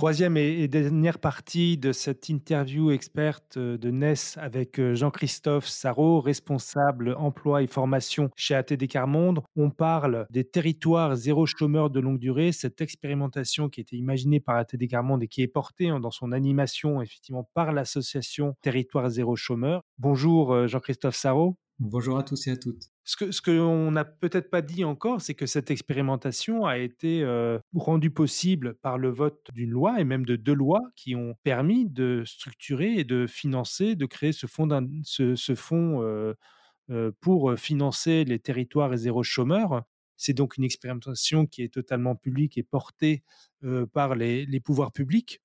Troisième et dernière partie de cette interview experte euh, de NES avec euh, Jean-Christophe Sarrault, responsable emploi et formation chez ATD Carmonde. On parle des territoires zéro chômeur de longue durée, cette expérimentation qui a été imaginée par ATD Carmonde et qui est portée hein, dans son animation effectivement par l'association Territoire zéro chômeur. Bonjour euh, Jean-Christophe Sarrault. Bonjour à tous et à toutes. Ce que ce qu'on n'a peut-être pas dit encore, c'est que cette expérimentation a été euh, rendue possible par le vote d'une loi et même de deux lois qui ont permis de structurer et de financer, de créer ce fonds, euh, euh, pour financer les territoires zéro chômeur. C'est donc une expérimentation qui est totalement publique et portée par les, pouvoirs publics.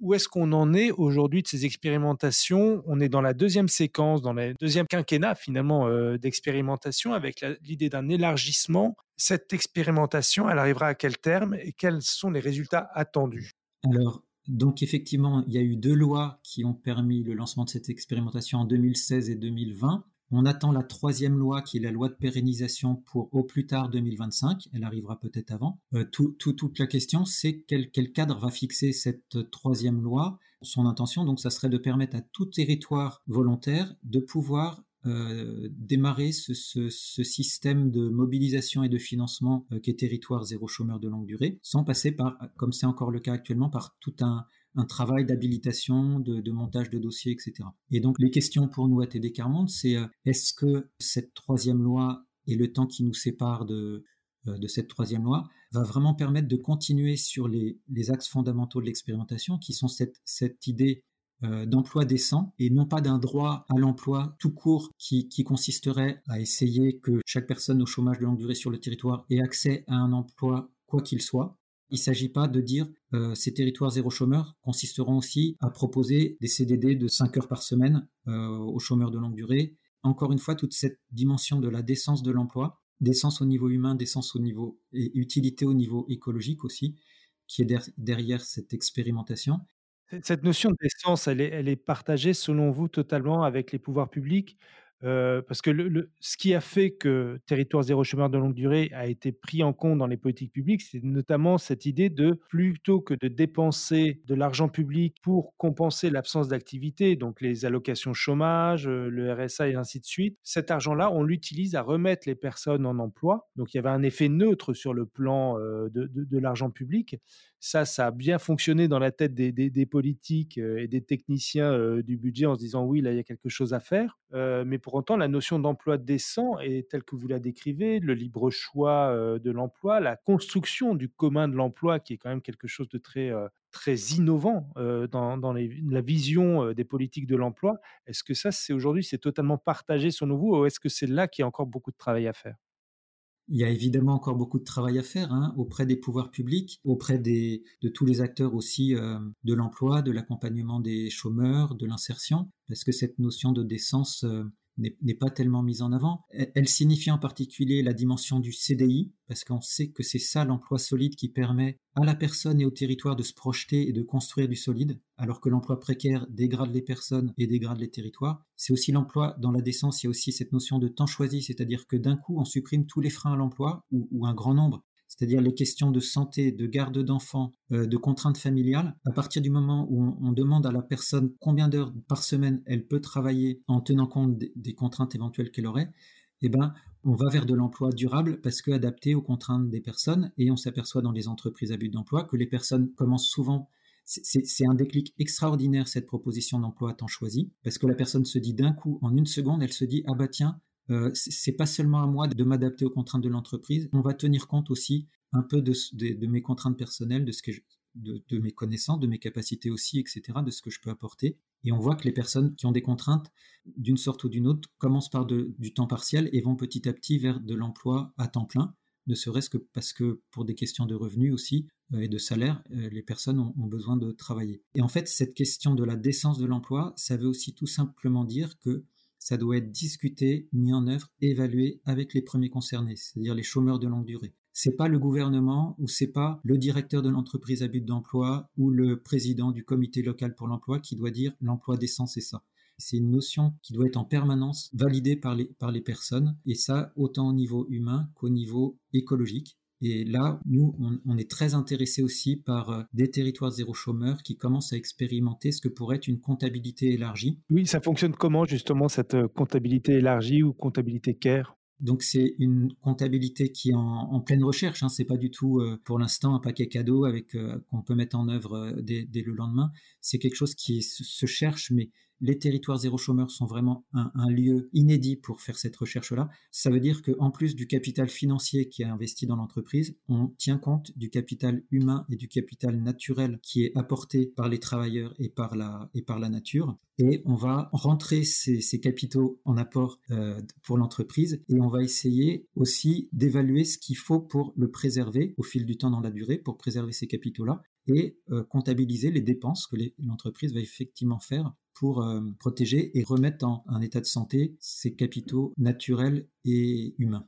Où est-ce qu'on en est aujourd'hui de ces expérimentations? On est dans la deuxième séquence, dans le deuxième quinquennat finalement d'expérimentation avec l'idée d'un élargissement. Cette expérimentation, elle arrivera à quel terme et quels sont les résultats attendus? Alors, donc effectivement, il y a eu deux lois qui ont permis le lancement de cette expérimentation en 2016 et 2020. On attend la troisième loi qui est la loi de pérennisation pour au plus tard 2025. Elle arrivera peut-être avant. Euh, toute la question, c'est quel, cadre va fixer cette troisième loi. Son intention, donc, ça serait de permettre à tout territoire volontaire de pouvoir euh, démarrer ce, système de mobilisation et de financement euh, qui est territoire zéro chômeur de longue durée, sans passer par, comme c'est encore le cas actuellement, par tout un, un travail d'habilitation, de, montage de dossiers, etc. Et donc les questions pour nous à TD Carmonde, c'est euh, est-ce que cette troisième loi et le temps qui nous sépare de, euh, de cette troisième loi va vraiment permettre de continuer sur les, axes fondamentaux de l'expérimentation, qui sont cette, cette idée euh, d'emploi décent et non pas d'un droit à l'emploi tout court qui, qui, consisterait à essayer que chaque personne au chômage de longue durée sur le territoire ait accès à un emploi quoi qu'il soit, il ne s'agit pas de dire euh, ces territoires zéro chômeur consisteront aussi à proposer des CDD de 5 heures par semaine euh, aux chômeurs de longue durée. Encore une fois, toute cette dimension de la décence de l'emploi, décence au niveau humain, décence au niveau et utilité au niveau écologique aussi, qui est derrière cette expérimentation. Cette notion de décence, elle est, elle est partagée selon vous totalement avec les pouvoirs publics parce que ce qui a fait que Territoire zéro chômeur de longue durée a été pris en compte dans les politiques publiques, c'est notamment cette idée de plutôt que de dépenser de l'argent public pour compenser l'absence d'activité, donc les allocations chômage, le RSA et ainsi de suite, cet argent-là, on l'utilise à remettre les personnes en emploi. Donc il y avait un effet neutre sur le plan de l'argent public. Ça, ça a bien fonctionné dans la tête des, politiques euh, et des techniciens euh, du budget en se disant oui, là, il y a quelque chose à faire. Euh, mais pour autant, la notion d'emploi décent est telle que vous la décrivez, le libre choix de l'emploi, la construction du commun de l'emploi, qui est quand même quelque chose de très, très innovant dans, la vision des politiques de l'emploi. Est-ce que ça, c'est aujourd'hui, c'est totalement partagé sur vous ou est-ce que c'est là qu'il y a encore beaucoup de travail à faire? Il y a évidemment encore beaucoup de travail à faire hein, auprès des pouvoirs publics, auprès de tous les acteurs aussi euh, de l'emploi, de l'accompagnement des chômeurs, de l'insertion, parce que cette notion de décence, euh, n'est pas tellement mise en avant. Elle signifie en particulier la dimension du CDI, parce qu'on sait que c'est ça l'emploi solide qui permet à la personne et au territoire de se projeter et de construire du solide, alors que l'emploi précaire dégrade les personnes et dégrade les territoires. C'est aussi l'emploi dans la décence, il y a aussi cette notion de temps choisi, c'est-à-dire que d'un coup on supprime tous les freins à l'emploi, ou un grand nombre, c'est-à-dire les questions de santé, de garde d'enfants, euh, de contraintes familiales, à partir du moment où on, demande à la personne combien d'heures par semaine elle peut travailler en tenant compte des, contraintes éventuelles qu'elle aurait, eh ben, on va vers de l'emploi durable parce que adapté aux contraintes des personnes et on s'aperçoit dans les entreprises à but d'emploi que les personnes commencent souvent c'est un déclic extraordinaire cette proposition d'emploi à temps choisi parce que la personne se dit d'un coup en une seconde elle se dit ah bah tiens euh, c'est pas seulement à moi de m'adapter aux contraintes de l'entreprise, on va tenir compte aussi un peu de, mes contraintes personnelles, de, ce que de, mes connaissances, de mes capacités aussi, etc., de ce que je peux apporter. Et on voit que les personnes qui ont des contraintes d'une sorte ou d'une autre commencent par du temps partiel et vont petit à petit vers de l'emploi à temps plein, ne serait-ce que parce que pour des questions de revenus aussi et de salaire, les personnes ont, besoin de travailler. Et en fait, cette question de la décence de l'emploi, ça veut aussi tout simplement dire que ça doit être discuté, mis en œuvre, évalué avec les premiers concernés, c'est-à-dire les chômeurs de longue durée. C'est pas le gouvernement ou c'est pas le directeur de l'entreprise à but d'emploi ou le président du comité local pour l'emploi qui doit dire l'emploi décent c'est ça. C'est une notion qui doit être en permanence validée par les, par les personnes et ça autant au niveau humain qu'au niveau écologique. Et là, nous, on, est très intéressés aussi par euh, des territoires zéro chômeur qui commencent à expérimenter ce que pourrait être une comptabilité élargie. Oui, ça fonctionne comment justement cette euh, comptabilité élargie ou comptabilité CARE? Donc c'est une comptabilité qui est en, pleine recherche. Hein. C'est pas du tout euh, pour l'instant un paquet cadeau avec qu'on peut mettre en œuvre dès, le lendemain. C'est quelque chose qui se cherche, mais les territoires zéro chômeur sont vraiment un, lieu inédit pour faire cette recherche-là. Ça veut dire qu'en plus du capital financier qui est investi dans l'entreprise, on tient compte du capital humain et du capital naturel qui est apporté par les travailleurs et par la, et par la nature. Et on va rentrer ces, capitaux en apport euh, pour l'entreprise et on va essayer aussi d'évaluer ce qu'il faut pour le préserver au fil du temps dans la durée, pour préserver ces capitaux-là et euh, comptabiliser les dépenses que l'entreprise va effectivement faire pour euh, protéger et remettre en un état de santé ses capitaux naturels et humains.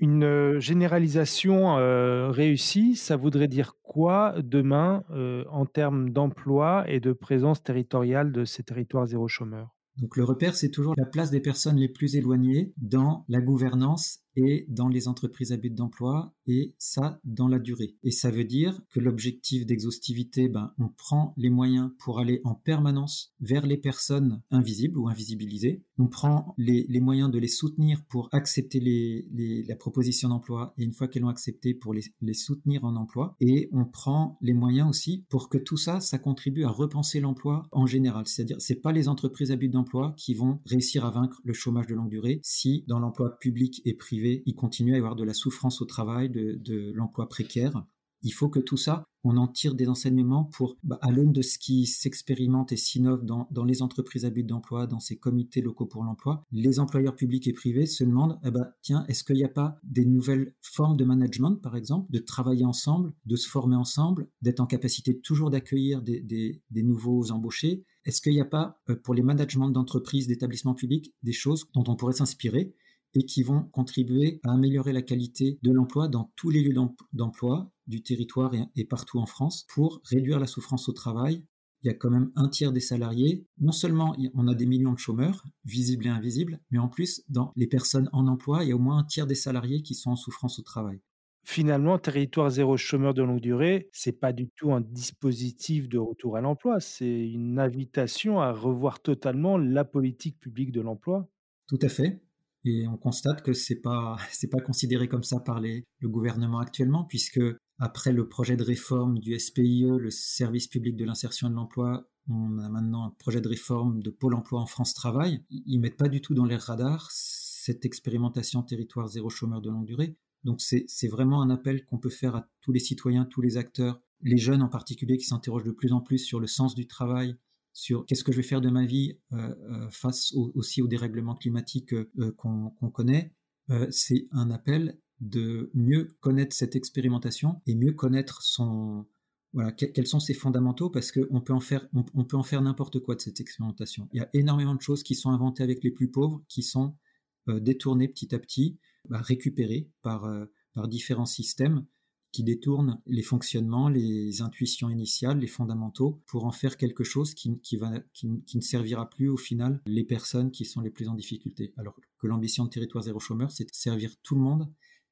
Une euh, généralisation réussie, ça voudrait dire quoi demain en termes d'emploi et de présence territoriale de ces territoires zéro chômeur? Donc le repère, c'est toujours la place des personnes les plus éloignées dans la gouvernance et dans les entreprises à but d'emploi, et ça dans la durée. Et ça veut dire que l'objectif d'exhaustivité, ben, on prend les moyens pour aller en permanence vers les personnes invisibles ou invisibilisées. On prend les, moyens de les soutenir pour accepter la proposition d'emploi, et une fois qu'elles l'ont accepté, pour les, les soutenir en emploi. Et on prend les moyens aussi pour que tout ça, ça contribue à repenser l'emploi en général. C'est-à-dire, c'est pas les entreprises à but d'emploi qui vont réussir à vaincre le chômage de longue durée si dans l'emploi public et privé il continue à y avoir de la souffrance au travail, de, l'emploi précaire. Il faut que tout ça, on en tire des enseignements pour, bah, à l'aune de ce qui s'expérimente et s'innove dans, les entreprises à but d'emploi, dans ces comités locaux pour l'emploi, les employeurs publics et privés se demandent, eh bah, tiens, est-ce qu'il n'y a pas des nouvelles formes de management, par exemple, de travailler ensemble, de se former ensemble, d'être en capacité toujours d'accueillir des, nouveaux embauchés? Est-ce qu'il n'y a pas, euh, pour les managements d'entreprises, d'établissements publics, des choses dont on pourrait s'inspirer et qui vont contribuer à améliorer la qualité de l'emploi dans tous les lieux d'emploi du territoire et partout en France pour réduire la souffrance au travail. Il y a quand même un tiers des salariés. Non seulement on a des millions de chômeurs, visibles et invisibles, mais en plus, dans les personnes en emploi, il y a au moins un tiers des salariés qui sont en souffrance au travail. Finalement, territoire zéro chômeur de longue durée, c'est pas du tout un dispositif de retour à l'emploi, c'est une invitation à revoir totalement la politique publique de l'emploi. Tout à fait. Et on constate que c'est pas pas considéré comme ça par le gouvernement actuellement, puisque après le projet de réforme du SPIE, le service public de l'insertion et de l'emploi, on a maintenant un projet de réforme de Pôle emploi en France Travail. Ils mettent pas du tout dans les radars cette expérimentation territoire zéro chômeur de longue durée. Donc c'est vraiment un appel qu'on peut faire à tous les citoyens, tous les acteurs, les jeunes en particulier qui s'interrogent de plus en plus sur le sens du travail, sur qu'est-ce que je vais faire de ma vie euh, euh, face aussi au dérèglement climatique euh, qu'on connaît, c'est un appel de mieux connaître cette expérimentation et mieux connaître son voilà quels sont ses fondamentaux parce qu'on peut en faire on, peut en faire n'importe quoi de cette expérimentation. Il y a énormément de choses qui sont inventées avec les plus pauvres, qui sont détournées petit à petit, bah, récupérées par par différents systèmes qui détourne les fonctionnements, les intuitions initiales, les fondamentaux, pour en faire quelque chose qui, va, qui, ne servira plus au final les personnes qui sont les plus en difficulté. Alors que l'ambition de Territoire Zéro Chômeur, c'est de servir tout le monde,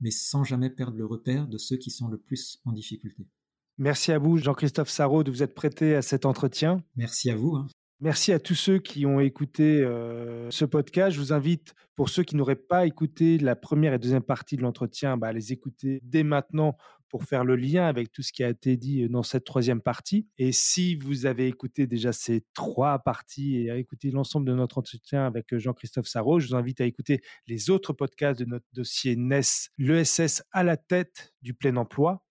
mais sans jamais perdre le repère de ceux qui sont le plus en difficulté. Merci à vous, Jean-Christophe Sarraud, de vous être prêté à cet entretien. Merci à vous. Hein. Merci à tous ceux qui ont écouté euh, ce podcast. Je vous invite, pour ceux qui n'auraient pas écouté la première et deuxième partie de l'entretien, bah, à les écouter dès maintenant pour faire le lien avec tout ce qui a été dit dans cette troisième partie. Et si vous avez écouté déjà ces trois parties et à écouter l'ensemble de notre entretien avec Jean-Christophe Sarro, je vous invite à écouter les autres podcasts de notre dossier NES, l'ESS à la tête du plein emploi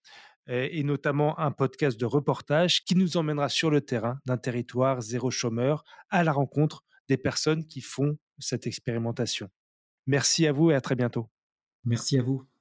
et notamment un podcast de reportage qui nous emmènera sur le terrain d'un territoire zéro chômeur à la rencontre des personnes qui font cette expérimentation. Merci à vous et à très bientôt. Merci à vous.